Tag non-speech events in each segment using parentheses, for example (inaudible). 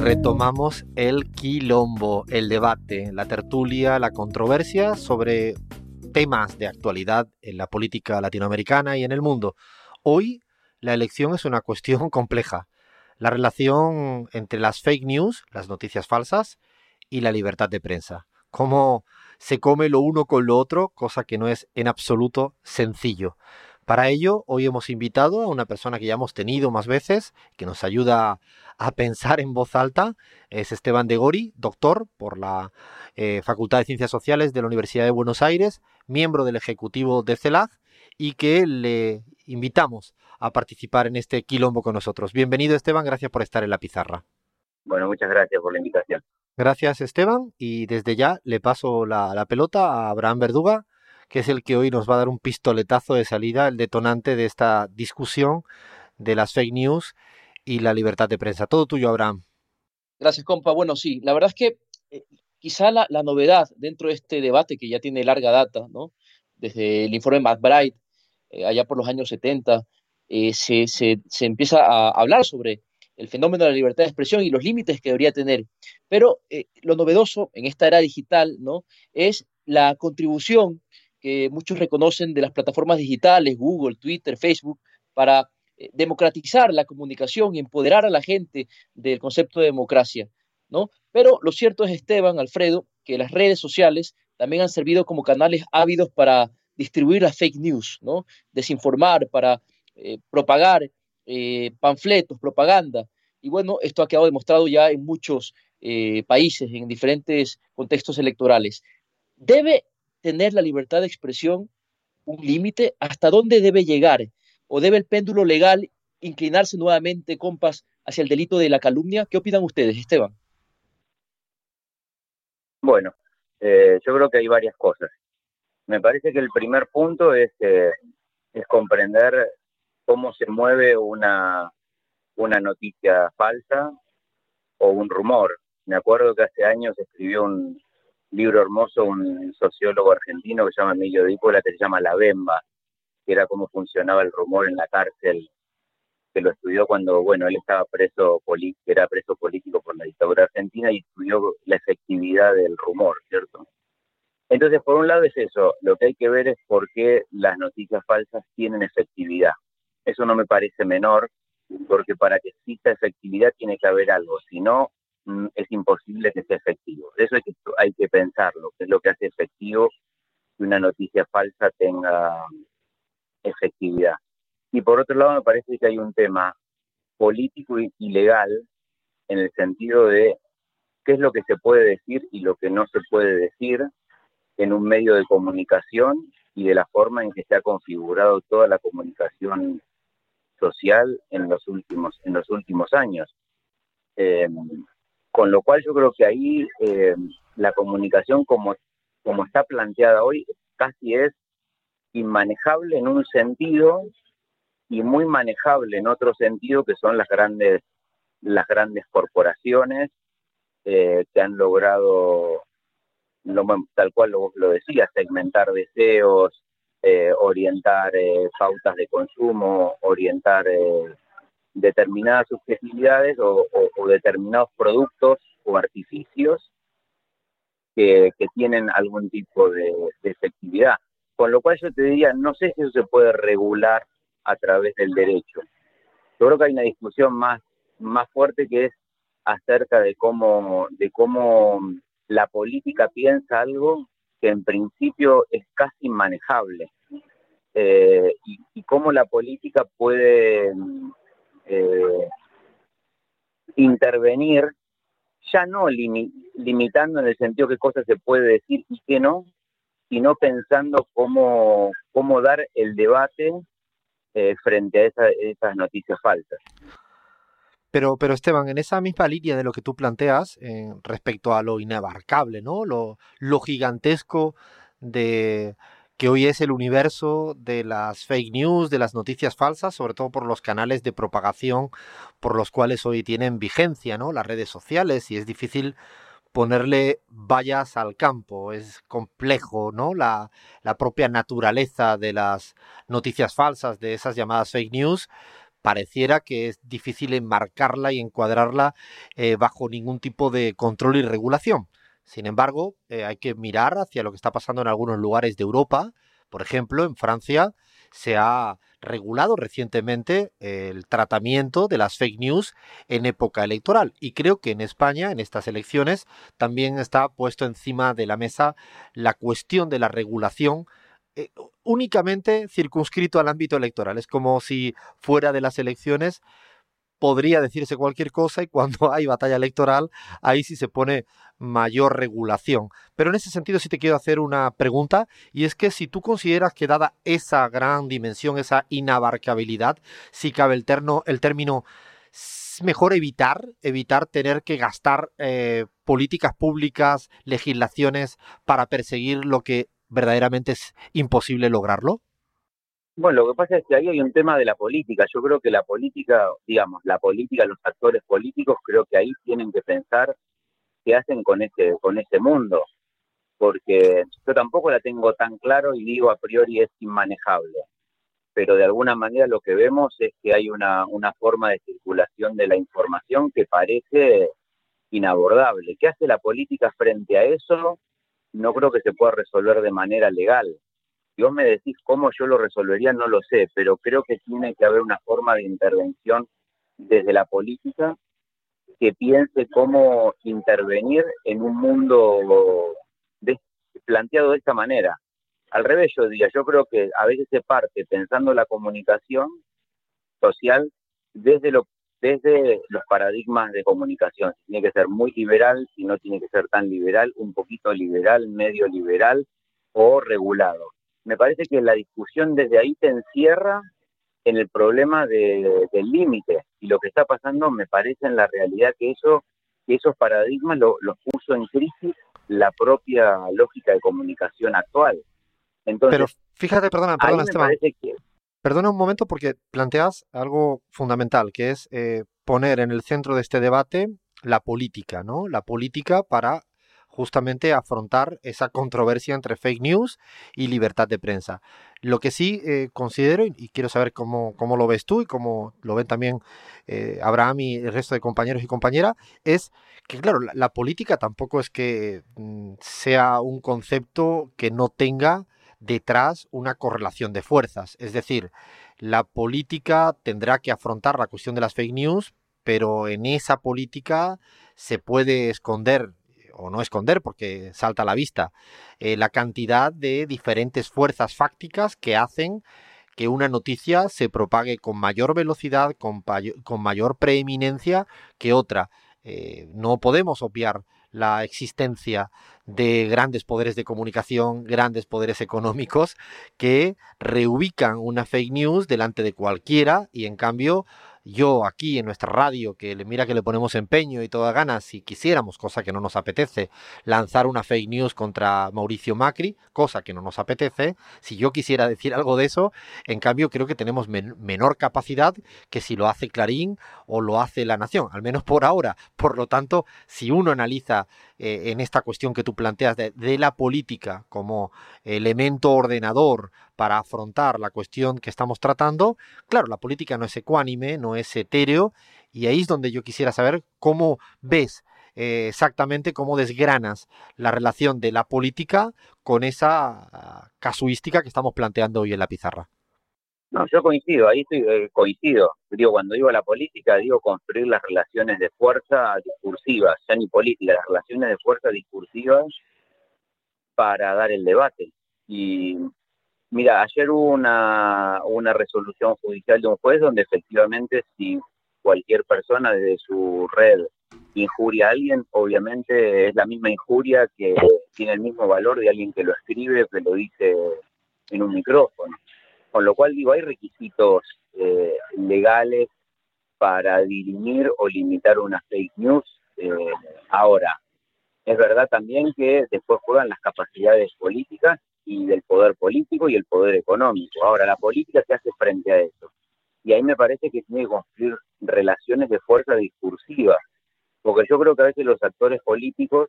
Retomamos el quilombo, el debate, la tertulia, la controversia sobre temas de actualidad en la política latinoamericana y en el mundo. Hoy la elección es una cuestión (laughs) compleja. La relación entre las fake news, las noticias falsas, y la libertad de prensa. Cómo se come lo uno con lo otro, cosa que no es en absoluto sencillo. Para ello, hoy hemos invitado a una persona que ya hemos tenido más veces, que nos ayuda a pensar en voz alta. Es Esteban de Gori, doctor por la eh, Facultad de Ciencias Sociales de la Universidad de Buenos Aires, miembro del Ejecutivo de CELAG y que le invitamos a participar en este quilombo con nosotros. Bienvenido Esteban, gracias por estar en la pizarra. Bueno, muchas gracias por la invitación. Gracias Esteban y desde ya le paso la, la pelota a Abraham Verduga que es el que hoy nos va a dar un pistoletazo de salida, el detonante de esta discusión de las fake news y la libertad de prensa. Todo tuyo, Abraham. Gracias, compa. Bueno, sí, la verdad es que eh, quizá la, novedad dentro de este debate que ya tiene larga data, ¿no? Desde el informe McBride, eh, allá por los años 70, eh, se, se, se, empieza a hablar sobre el fenómeno de la libertad de expresión y los límites que debería tener. Pero lo novedoso en esta era digital, ¿no? Es la contribución que muchos reconocen de las plataformas digitales, Google, Twitter, Facebook, para eh, democratizar la comunicación y empoderar a la gente del concepto de democracia, ¿no? Pero lo cierto es, Esteban, Alfredo, que las redes sociales también han servido como canales ávidos para distribuir las fake news, ¿no? Desinformar, para eh, propagar eh, panfletos, propaganda. Y bueno, esto ha quedado demostrado ya en muchos países, en diferentes contextos electorales. ¿Debe tener la libertad de expresión un límite? ¿Hasta dónde debe llegar? ¿O debe el péndulo legal inclinarse nuevamente, compas, hacia el delito de la calumnia? ¿Qué opinan ustedes, Esteban? Bueno, eh, yo creo que hay varias cosas. Me parece que el primer punto es, eh, es comprender cómo se mueve una, una noticia falsa o un rumor. Me acuerdo que hace años escribió un, libro hermoso, un sociólogo argentino que se llama Emilio Dípola, que se llama La Bemba, que era cómo funcionaba el rumor en la cárcel, que lo estudió cuando, bueno, él estaba preso, era preso político por la dictadura argentina y estudió la efectividad del rumor, ¿cierto? Entonces, por un lado es eso, lo que hay que ver es por qué las noticias falsas tienen efectividad. Eso no me parece menor, porque para que exista efectividad tiene que haber algo, si no, es imposible que sea efectivo. Eso hay que, pensarlo, que es lo que hace efectivo que una noticia falsa tenga efectividad. Y por otro lado, me parece que hay un tema político y legal en el sentido de qué es lo que se puede decir y lo que no se puede decir en un medio de comunicación y de la forma en que se ha configurado toda la comunicación social en los últimos, en los últimos años. Eh, con lo cual yo creo que ahí eh, la comunicación como, como está planteada hoy casi es inmanejable en un sentido y muy manejable en otro sentido que son las grandes las grandes corporaciones eh, que han logrado tal cual lo, lo decía segmentar deseos eh, orientar pautas de consumo orientar determinadas subjetividades o, determinados productos o artificios que, tienen algún tipo de, efectividad. Con lo cual yo te diría, no sé si eso se puede regular a través del derecho. Yo creo que hay una discusión más, más fuerte que es acerca de cómo, de cómo la política piensa algo que en principio es casi inmanejable. Eh, y, cómo la política puede eh, intervenir, ya no limitando en el sentido qué cosas se puede decir y qué no, sino pensando cómo, cómo dar el debate eh, frente a esas noticias falsas. Pero, pero Esteban, en esa misma línea de lo que tú planteas eh, respecto a lo inabarcable, ¿no? Lo, lo gigantesco de que hoy es el universo de las fake news, de las noticias falsas, sobre todo por los canales de propagación por los cuales hoy tienen vigencia, ¿no? Las redes sociales y es difícil ponerle vallas al campo, es complejo, ¿no? La, propia naturaleza de las noticias falsas, de esas llamadas fake news, pareciera que es difícil enmarcarla y encuadrarla eh, bajo ningún tipo de control y regulación. Sin embargo, eh, hay que mirar hacia lo que está pasando en algunos lugares de Europa. Por ejemplo, en Francia se ha regulado recientemente el tratamiento de las fake news en época electoral. Y creo que en España, en estas elecciones, también está puesto encima de la mesa la cuestión de la regulación eh, únicamente circunscrito al ámbito electoral. Es como si fuera de las elecciones podría decirse cualquier cosa y cuando (laughs) hay batalla electoral ahí sí se pone mayor regulación. Pero en ese sentido sí te quiero hacer una pregunta y es que si tú consideras que dada esa gran dimensión, esa inabarcabilidad, si cabe el, terno, el término mejor evitar, evitar tener que gastar eh, políticas públicas, legislaciones para perseguir lo que verdaderamente es imposible lograrlo? Bueno, lo que pasa es que ahí hay un tema de la política. Yo creo que la política, digamos, la política, los actores políticos, creo que ahí tienen que pensar qué hacen con ese, con ese mundo. Porque yo tampoco la tengo tan claro y digo a priori es inmanejable. Pero de alguna manera lo que vemos es que hay una, una forma de circulación de la información que parece inabordable. ¿Qué hace la política frente a eso? no creo que se pueda resolver de manera legal. Si vos me decís cómo yo lo resolvería, no lo sé, pero creo que tiene que haber una forma de intervención desde la política que piense cómo intervenir en un mundo planteado de esta manera. Al revés, yo diría, yo creo que a veces se parte pensando la comunicación social desde desde los paradigmas de comunicación. tiene que ser muy liberal, si no tiene que ser tan liberal, un poquito liberal, medio liberal o regulado. Me parece que la discusión desde ahí se encierra en el problema del límite y lo que está pasando me parece en la realidad que eso que esos paradigmas los puso en crisis la propia lógica de comunicación actual. Entonces, Pero fíjate, perdona, perdona, Esteban. Que, Perdona un momento porque planteas algo fundamental, que es eh, poner en el centro de este debate la política, ¿no? La política para justamente afrontar esa controversia entre fake news y libertad de prensa. Lo que sí eh, considero, y quiero saber cómo, cómo, lo ves tú y cómo lo ven también eh, Abraham y el resto de compañeros y compañeras, es que, claro, la, política tampoco es que mm, sea un concepto que no tenga detrás una correlación de fuerzas. Es decir, la política tendrá que afrontar la cuestión de las fake news, pero en esa política se puede esconder o no esconder porque salta a la vista eh, la cantidad de diferentes fuerzas fácticas que hacen que una noticia se propague con mayor velocidad, con, con mayor preeminencia que otra. Eh, no podemos obviar la existencia de grandes poderes de comunicación, grandes poderes económicos que reubican una fake news delante de cualquiera y en cambio yo aquí en nuestra radio, que le mira que le ponemos empeño y toda ganas, si quisiéramos, cosa que no nos apetece, lanzar una fake news contra Mauricio Macri, cosa que no nos apetece, si yo quisiera decir algo de eso, en cambio creo que tenemos menor capacidad que si lo hace Clarín o lo hace La Nación, al menos por ahora. Por lo tanto, si uno analiza eh, en esta cuestión que tú planteas de, la política como elemento ordenador para afrontar la cuestión que estamos tratando, claro, la política no es ecuánime, no es etéreo, y ahí es donde yo quisiera saber cómo ves eh, exactamente cómo desgranas la relación de la política con esa ah, casuística que estamos planteando hoy en la pizarra. No, yo coincido, ahí estoy, eh, coincido. Digo, cuando digo la política, digo construir las relaciones de fuerza discursivas, ya ni política, las relaciones de fuerza discursivas para dar el debate. Y mira, ayer hubo una, resolución judicial de un juez donde efectivamente si cualquier persona desde su red injuria a alguien, obviamente es la misma injuria que tiene el mismo valor de alguien que lo escribe, que lo dice en un micrófono. Con lo cual, digo, hay requisitos eh, legales para dirimir o limitar una fake news. Eh, ahora, es verdad también que después juegan las capacidades políticas y del poder político y el poder económico. Ahora, la política se hace frente a eso. Y ahí me parece que tiene que construir relaciones de fuerza discursiva, porque yo creo que a veces los actores políticos,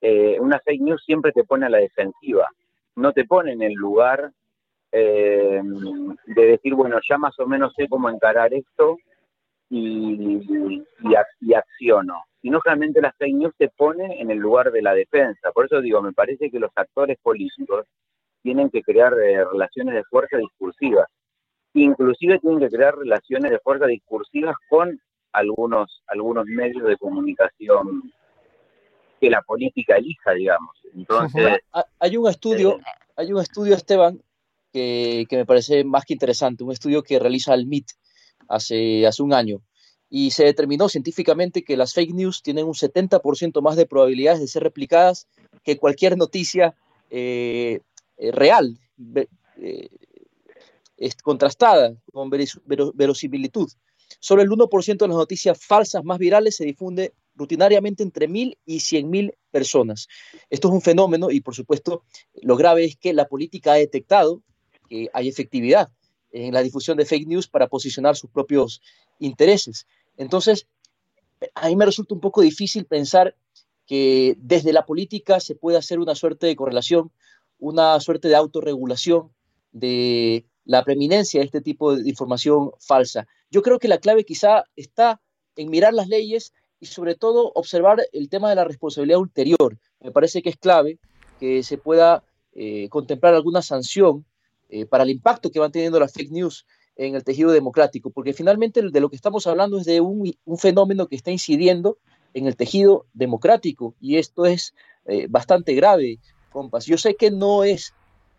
eh, una fake news siempre te pone a la defensiva, no te pone en el lugar eh, de decir, bueno, ya más o menos sé cómo encarar esto y, y, acciono, sino realmente la fake news te pone en el lugar de la defensa. Por eso digo, me parece que los actores políticos tienen que crear eh, relaciones de fuerza discursivas. Inclusive tienen que crear relaciones de fuerza discursivas con algunos, algunos medios de comunicación que la política elija, digamos. Entonces, hay un estudio, eh, hay un estudio, Esteban, que, que, me parece más que interesante, un estudio que realiza el MIT hace, hace un año, y se determinó científicamente que las fake news tienen un 70% más de probabilidades de ser replicadas que cualquier noticia eh, eh, real, eh, contrastada, con verosimilitud. Solo el 1% de las noticias falsas más virales se difunde rutinariamente entre mil y cien mil personas. Esto es un fenómeno y, por supuesto, lo grave es que la política ha detectado que hay efectividad en la difusión de fake news para posicionar sus propios intereses. Entonces, a mí me resulta un poco difícil pensar que desde la política se puede hacer una suerte de correlación, una suerte de autorregulación de la preeminencia de este tipo de información falsa. Yo creo que la clave quizá está en mirar las leyes y sobre todo observar el tema de la responsabilidad ulterior. Me parece que es clave que se pueda eh, contemplar alguna sanción eh, para el impacto que van teniendo las fake news en el tejido democrático, porque finalmente de lo que estamos hablando es de un, fenómeno que está incidiendo en el tejido democrático y esto es eh, bastante grave, compas. Yo sé que no es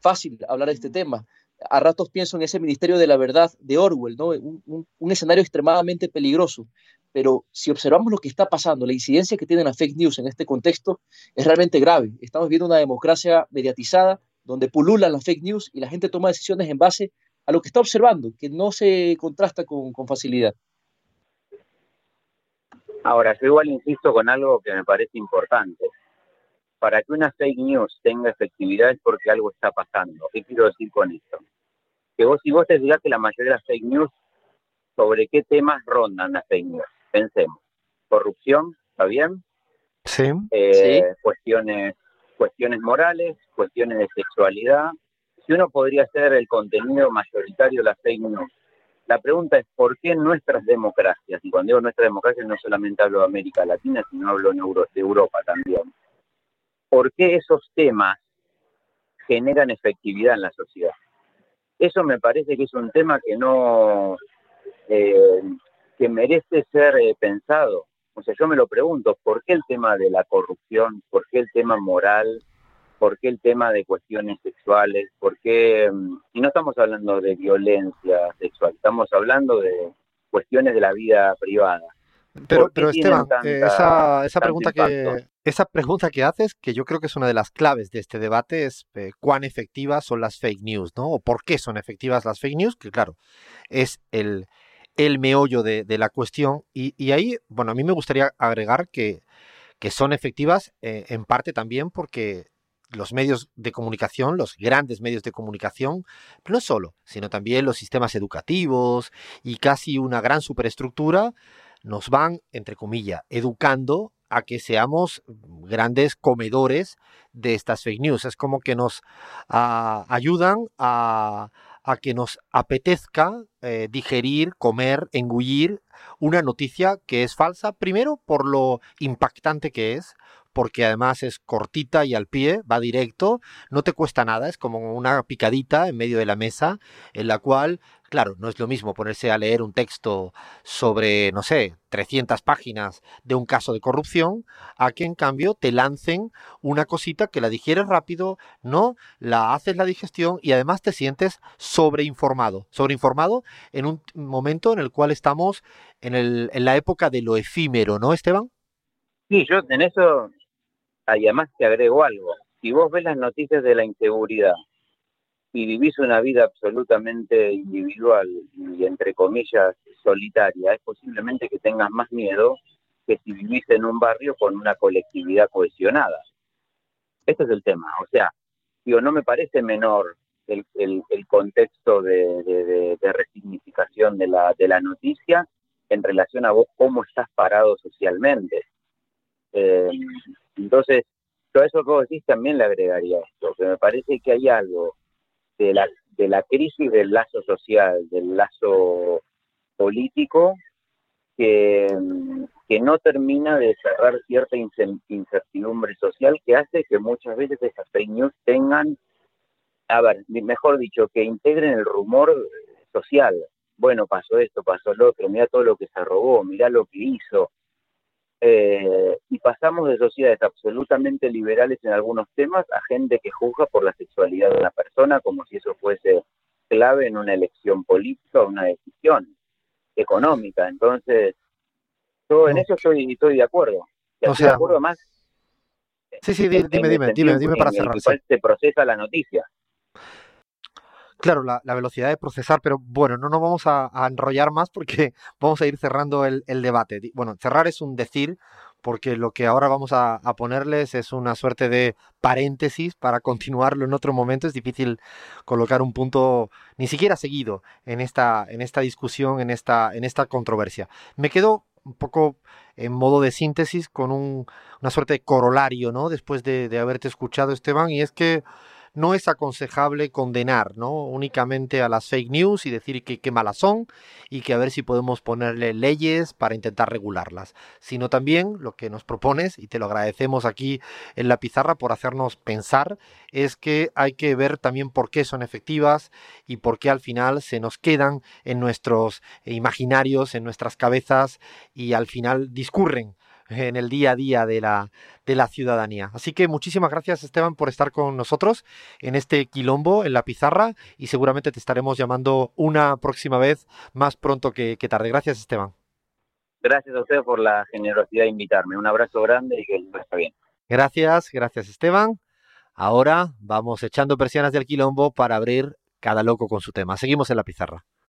fácil hablar de este tema. A ratos pienso en ese Ministerio de la Verdad de Orwell, ¿no? un, un escenario extremadamente peligroso, pero si observamos lo que está pasando, la incidencia que tienen las fake news en este contexto es realmente grave. Estamos viendo una democracia mediatizada donde pululan las fake news y la gente toma decisiones en base a lo que está observando, que no se contrasta con, facilidad. Ahora, yo igual insisto con algo que me parece importante. Para que una fake news tenga efectividad es porque algo está pasando. ¿Qué quiero decir con esto? Que vos, si vos te digas que la mayoría de las fake news, ¿sobre qué temas rondan las fake news? Pensemos. Corrupción, ¿está bien? Sí. Eh, sí. Cuestiones cuestiones morales, cuestiones de sexualidad, si uno podría ser el contenido mayoritario de las fake news. La pregunta es, ¿por qué nuestras democracias, y cuando digo nuestras democracias no solamente hablo de América Latina, sino hablo de Europa también, ¿por qué esos temas generan efectividad en la sociedad? Eso me parece que es un tema que no, eh, que merece ser eh, pensado o sea, yo me lo pregunto, ¿por qué el tema de la corrupción? ¿Por qué el tema moral? ¿Por qué el tema de cuestiones sexuales? ¿Por qué? Mm, y no estamos hablando de violencia sexual, estamos hablando de cuestiones de la vida privada. Pero, pero Esteban, eh, esa, esa pregunta que, esa pregunta que haces, que yo creo que es una de las claves de este debate, es eh, cuán efectivas son las fake news, ¿no? O por qué son efectivas las fake news, que claro, es el, el meollo de, la cuestión. Y, ahí, bueno, a mí me gustaría agregar que, que son efectivas eh, en parte también porque los medios de comunicación, los grandes medios de comunicación, no solo, sino también los sistemas educativos y casi una gran superestructura nos van, entre comillas, educando a que seamos grandes comedores de estas fake news. Es como que nos ah, ayudan a, a que nos apetezca eh, digerir, comer, engullir una noticia que es falsa, primero por lo impactante que es, porque además es cortita y al pie, va directo, no te cuesta nada, es como una picadita en medio de la mesa en la cual Claro, no es lo mismo ponerse a leer un texto sobre, no sé, 300 páginas de un caso de corrupción, a que en cambio te lancen una cosita que la digieres rápido, no, la haces la digestión y además te sientes sobreinformado. Sobreinformado en un momento en el cual estamos en, el, en la época de lo efímero, ¿no, Esteban? Sí, yo en eso, además te agrego algo. Si vos ves las noticias de la inseguridad, y vivís una vida absolutamente individual y entre comillas solitaria, es posiblemente que tengas más miedo que si vivís en un barrio con una colectividad cohesionada. Este es el tema. O sea, digo, no me parece menor el, contexto de, resignificación de la, de la noticia en relación a vos cómo estás parado socialmente. Eh, entonces, todo eso que vos decís también le agregaría esto, que me parece que hay algo de la, de la crisis del lazo social, del lazo político, que, que no termina de cerrar cierta incertidumbre social que hace que muchas veces esas fake news tengan, a ver, mejor dicho, que integren el rumor social. Bueno, pasó esto, pasó lo otro, mira todo lo que se robó, mira lo que hizo. Eh, y pasamos de sociedades absolutamente liberales en algunos temas a gente que juzga por la sexualidad de una persona como si eso fuese clave en una elección política o una decisión económica. Entonces, yo en eso estoy, estoy de acuerdo. O sea, de acuerdo más. Sí, sí, dime, dime, dime, dime, para cerrar. se procesa la noticia. Claro, la, velocidad de procesar, pero bueno, no nos vamos a, enrollar más porque (laughs) vamos a ir cerrando el, debate. Bueno, cerrar es un decir, porque lo que ahora vamos a, ponerles es una suerte de paréntesis para continuarlo en otro momento. Es difícil colocar un punto ni siquiera seguido en esta, en esta discusión, en esta, en esta controversia. Me quedo un poco en modo de síntesis con una suerte de corolario, ¿no? Después de, de haberte escuchado, Esteban, y es que no es aconsejable condenar ¿no? únicamente a las fake news y decir que qué malas son y que a ver si podemos ponerle leyes para intentar regularlas, sino también lo que nos propones, y te lo agradecemos aquí en la pizarra por hacernos pensar, es que hay que ver también por qué son efectivas y por qué al final se nos quedan en nuestros imaginarios, en nuestras cabezas y al final discurren en el día a día de la, de la ciudadanía. Así que muchísimas gracias Esteban por estar con nosotros en este quilombo, en la pizarra, y seguramente te estaremos llamando una próxima vez más pronto que, tarde. Gracias Esteban. Gracias a usted por la generosidad de invitarme. Un abrazo grande y que esté bien. Gracias, gracias Esteban. Ahora vamos echando persianas del quilombo para abrir cada loco con su tema. Seguimos en la pizarra.